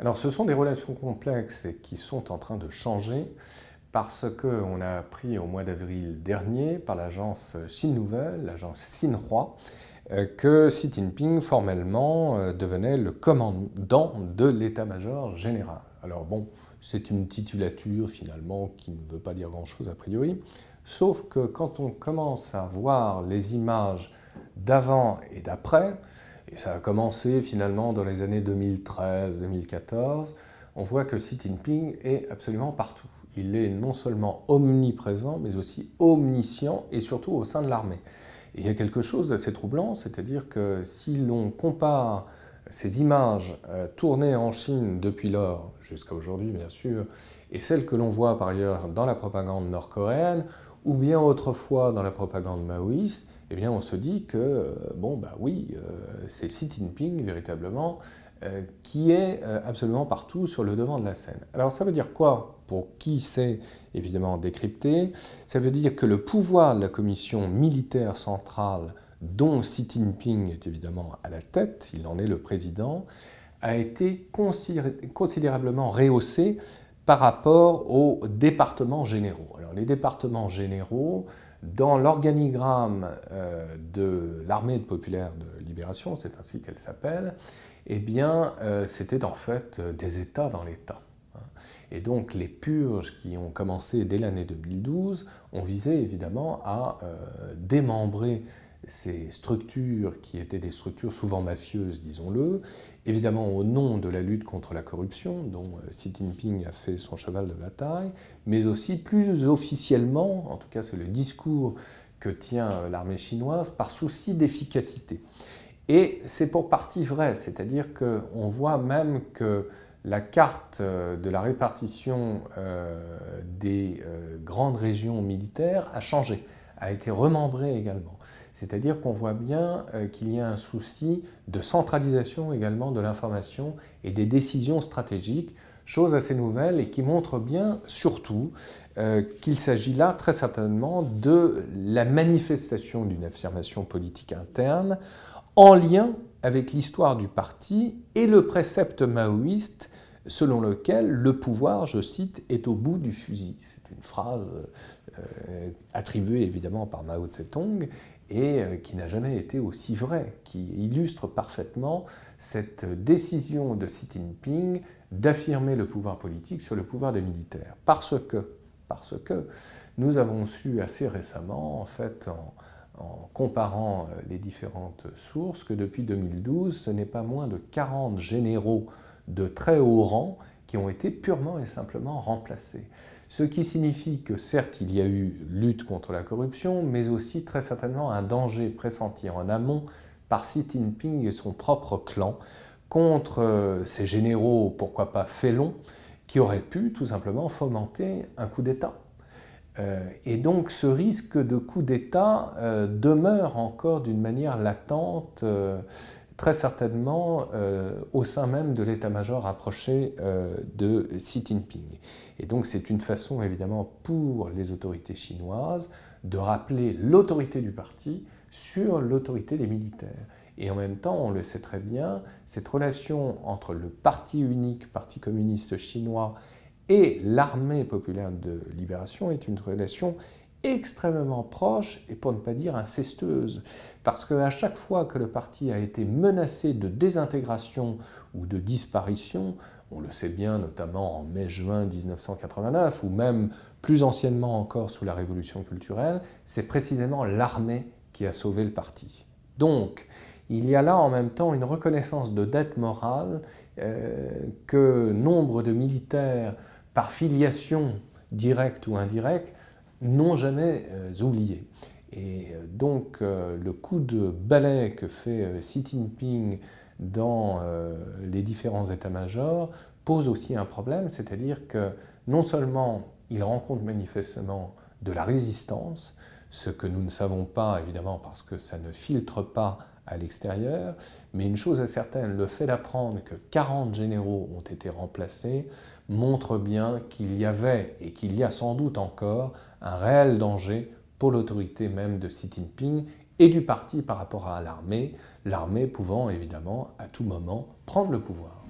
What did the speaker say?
Alors ce sont des relations complexes et qui sont en train de changer parce qu'on a appris au mois d'avril dernier par l'agence Chine Nouvelle, l'agence Xinhua, euh, que Xi Jinping formellement euh, devenait le commandant de l'état-major général. Alors bon, c'est une titulature finalement qui ne veut pas dire grand-chose a priori, sauf que quand on commence à voir les images d'avant et d'après, et ça a commencé finalement dans les années 2013-2014, on voit que Xi Jinping est absolument partout. Il est non seulement omniprésent, mais aussi omniscient, et surtout au sein de l'armée. Et il y a quelque chose d'assez troublant, c'est-à-dire que si l'on compare ces images euh, tournées en Chine depuis lors, jusqu'à aujourd'hui bien sûr, et celles que l'on voit par ailleurs dans la propagande nord-coréenne, ou bien autrefois dans la propagande maoïste, eh on se dit que, euh, bon, bah oui, euh, c'est Xi Jinping véritablement euh, qui est absolument partout sur le devant de la scène. Alors ça veut dire quoi Pour qui sait évidemment décrypter Ça veut dire que le pouvoir de la commission militaire centrale, dont Xi Jinping est évidemment à la tête, il en est le président, a été considérablement rehaussé par rapport aux départements généraux. Alors les départements généraux, dans l'organigramme euh, de l'armée populaire de libération, c'est ainsi qu'elle s'appelle, eh bien, euh, c'était en fait euh, des États dans l'État. Hein. Et donc les purges qui ont commencé dès l'année 2012 ont visé évidemment à démembrer ces structures qui étaient des structures souvent mafieuses, disons-le, évidemment au nom de la lutte contre la corruption, dont euh, Xi Jinping a fait son cheval de bataille, mais aussi plus officiellement, en tout cas c'est le discours que tient euh, l'armée chinoise, par souci d'efficacité. Et c'est pour partie vrai, c'est-à-dire qu'on voit même que la carte euh, de la répartition des grandes régions militaires a changé, a été remembrée également. C'est-à-dire qu'on voit bien euh, qu'il y a un souci de centralisation également de l'information et des décisions stratégiques, chose assez nouvelle et qui montre bien surtout euh, qu'il s'agit là très certainement de la manifestation d'une affirmation politique interne en lien avec l'histoire du parti et le précepte maoïste selon lequel le pouvoir, je cite, est au bout du fusil. Une phrase euh, attribuée évidemment par Mao Tse-tung et euh, qui n'a jamais été aussi vrai, qui illustre parfaitement cette décision de Xi Jinping d'affirmer le pouvoir politique sur le pouvoir des militaires. Parce que, parce que nous avons su assez récemment, en fait, en, en comparant euh, les différentes sources, que depuis 2012, ce n'est pas moins de 40 généraux de très haut rang qui ont été purement et simplement remplacés. Ce qui signifie que certes il y a eu lutte contre la corruption, mais aussi très certainement un danger pressenti en amont par Xi Jinping et son propre clan contre euh, ces généraux, pourquoi pas félons, qui auraient pu tout simplement fomenter un coup d'État. Euh, et donc ce risque de coup d'État euh, demeure encore d'une manière latente très certainement euh, au sein même de l'état-major rapproché euh, de Xi Jinping. Et donc c'est une façon évidemment pour les autorités chinoises de rappeler l'autorité du parti sur l'autorité des militaires. Et en même temps, on le sait très bien, cette relation entre le parti unique, Parti communiste chinois, et l'armée populaire de libération est une relation extrêmement proche et pour ne pas dire incestueuse. Parce qu'à chaque fois que le parti a été menacé de désintégration ou de disparition, on le sait bien notamment en mai-juin 1989 ou même plus anciennement encore sous la révolution culturelle, c'est précisément l'armée qui a sauvé le parti. Donc, il y a là en même temps une reconnaissance de dette morale euh, que nombre de militaires, par filiation directe ou indirecte, n'ont jamais euh, oublié. Et euh, donc euh, le coup de balai que fait Xi Jinping dans les différents états-majors pose aussi un problème, c'est-à-dire que non seulement il rencontre manifestement de la résistance, ce que nous ne savons pas évidemment parce que ça ne filtre pas à l'extérieur, mais une chose est certaine, le fait d'apprendre que 40 généraux ont été remplacés montre bien qu'il y avait et qu'il y a sans doute encore un réel danger pour l'autorité même de Xi Jinping et du parti par rapport à l'armée, l'armée pouvant évidemment à tout moment prendre le pouvoir.